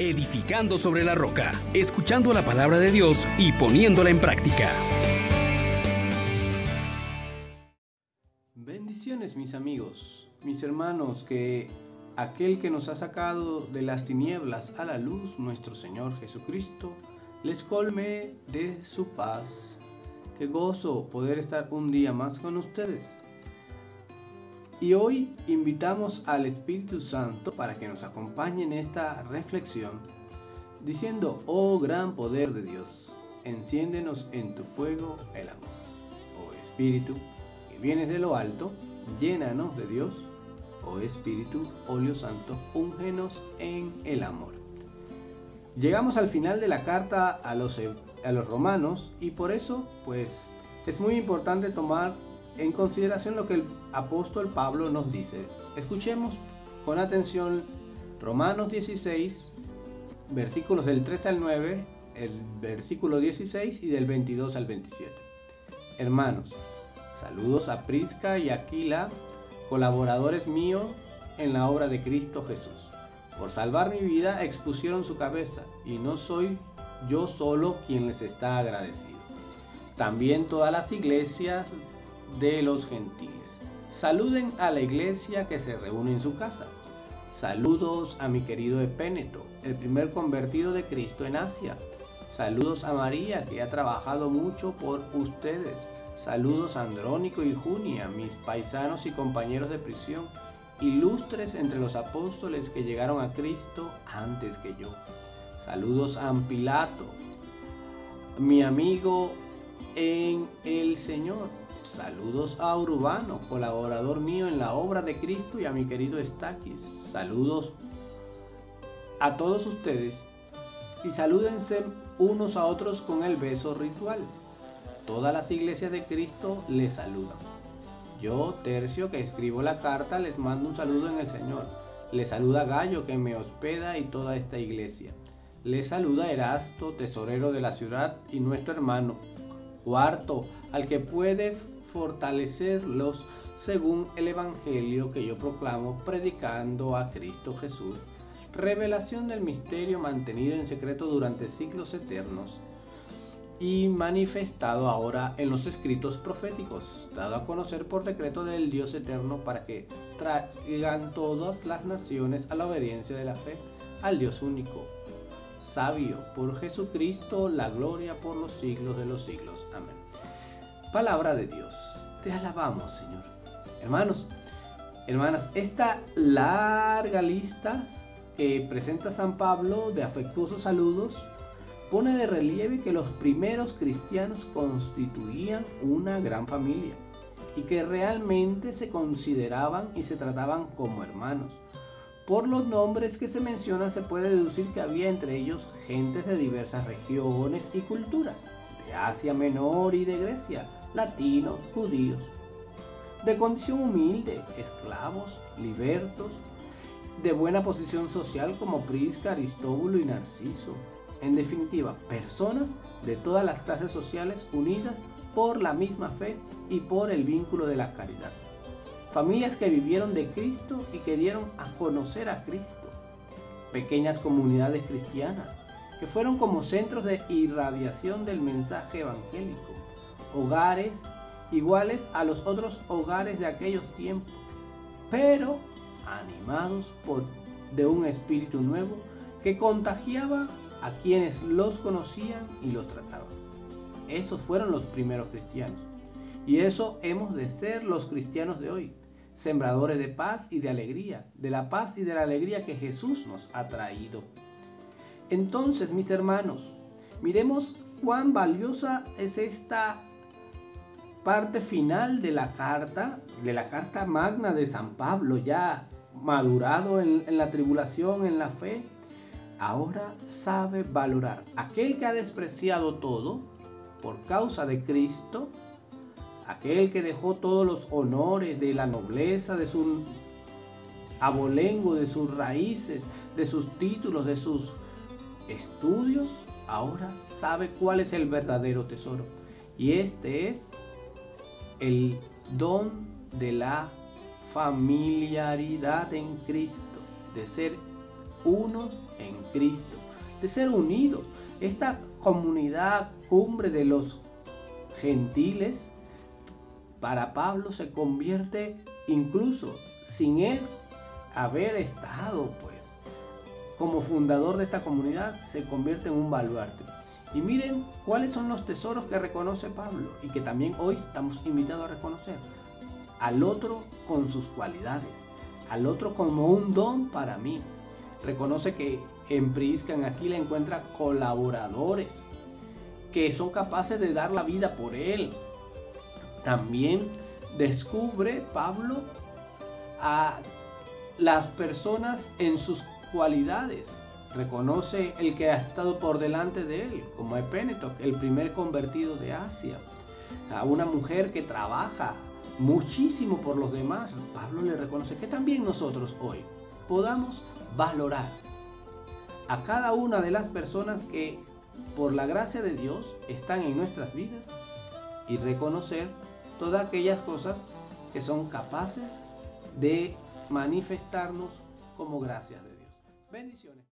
edificando sobre la roca, escuchando la palabra de Dios y poniéndola en práctica. Bendiciones mis amigos, mis hermanos, que aquel que nos ha sacado de las tinieblas a la luz, nuestro Señor Jesucristo, les colme de su paz. Qué gozo poder estar un día más con ustedes. Y hoy invitamos al Espíritu Santo para que nos acompañe en esta reflexión, diciendo, oh gran poder de Dios, enciéndenos en tu fuego el amor. Oh Espíritu, que vienes de lo alto, llénanos de Dios. Oh Espíritu, óleo santo, úngenos en el amor. Llegamos al final de la carta a los, a los romanos y por eso pues es muy importante tomar en consideración lo que el apóstol Pablo nos dice. Escuchemos con atención Romanos 16, versículos del 3 al 9, el versículo 16 y del 22 al 27. Hermanos, saludos a Prisca y Aquila, colaboradores míos en la obra de Cristo Jesús. Por salvar mi vida expusieron su cabeza y no soy yo solo quien les está agradecido. También todas las iglesias de los gentiles. Saluden a la iglesia que se reúne en su casa. Saludos a mi querido Epéneto, el primer convertido de Cristo en Asia. Saludos a María, que ha trabajado mucho por ustedes. Saludos a Andrónico y Junia, mis paisanos y compañeros de prisión, ilustres entre los apóstoles que llegaron a Cristo antes que yo. Saludos a Ampilato, mi amigo en el Señor. Saludos a Urbano, colaborador mío en la obra de Cristo y a mi querido Estaquis. Saludos a todos ustedes y salúdense unos a otros con el beso ritual. Todas las iglesias de Cristo les saludan. Yo, Tercio, que escribo la carta, les mando un saludo en el Señor. Les saluda Gallo, que me hospeda y toda esta iglesia. Les saluda Erasto, tesorero de la ciudad, y nuestro hermano. Cuarto, al que puede fortalecerlos según el Evangelio que yo proclamo predicando a Cristo Jesús, revelación del misterio mantenido en secreto durante siglos eternos y manifestado ahora en los escritos proféticos, dado a conocer por decreto del Dios eterno para que traigan todas las naciones a la obediencia de la fe al Dios único, sabio, por Jesucristo, la gloria por los siglos de los siglos. Amén. Palabra de Dios. Te alabamos, Señor. Hermanos, hermanas, esta larga lista que presenta San Pablo de afectuosos saludos pone de relieve que los primeros cristianos constituían una gran familia y que realmente se consideraban y se trataban como hermanos. Por los nombres que se mencionan se puede deducir que había entre ellos gentes de diversas regiones y culturas, de Asia Menor y de Grecia, latinos, judíos, de condición humilde, esclavos, libertos, de buena posición social como Prisca, Aristóbulo y Narciso. En definitiva, personas de todas las clases sociales unidas por la misma fe y por el vínculo de la caridad. Familias que vivieron de Cristo y que dieron a conocer a Cristo. Pequeñas comunidades cristianas que fueron como centros de irradiación del mensaje evangélico hogares iguales a los otros hogares de aquellos tiempos, pero animados por de un espíritu nuevo que contagiaba a quienes los conocían y los trataban. Esos fueron los primeros cristianos. Y eso hemos de ser los cristianos de hoy, sembradores de paz y de alegría, de la paz y de la alegría que Jesús nos ha traído. Entonces, mis hermanos, miremos cuán valiosa es esta parte final de la carta, de la carta magna de San Pablo, ya madurado en, en, la tribulación, en la fe, ahora sabe valorar. Aquel que ha despreciado todo por causa de Cristo, aquel que dejó todos los honores de la nobleza, de su abolengo, de sus raíces, de sus títulos, de sus estudios, ahora sabe cuál es el verdadero tesoro. Y este es el don de la familiaridad en Cristo, de ser unos en Cristo, de ser unidos. Esta comunidad cumbre de los gentiles, para Pablo se convierte incluso sin él haber estado pues como fundador de esta comunidad, se convierte en un baluarte. Y miren cuáles son los tesoros que reconoce Pablo y que también hoy estamos invitados a reconocer. Al otro con sus cualidades, al otro como un don para mí. Reconoce que en Prisca, en Aquila, encuentra colaboradores que son capaces de dar la vida por él. También descubre Pablo a las personas en sus cualidades. Reconoce el que ha estado por delante de él, como Epeneto, el primer convertido de Asia. A una mujer que trabaja muchísimo por los demás. Pablo le reconoce que también nosotros hoy podamos valorar a cada una de las personas que por la gracia de Dios están en nuestras vidas y reconocer todas aquellas cosas que son capaces de manifestarnos como gracias de Dios. Bendiciones.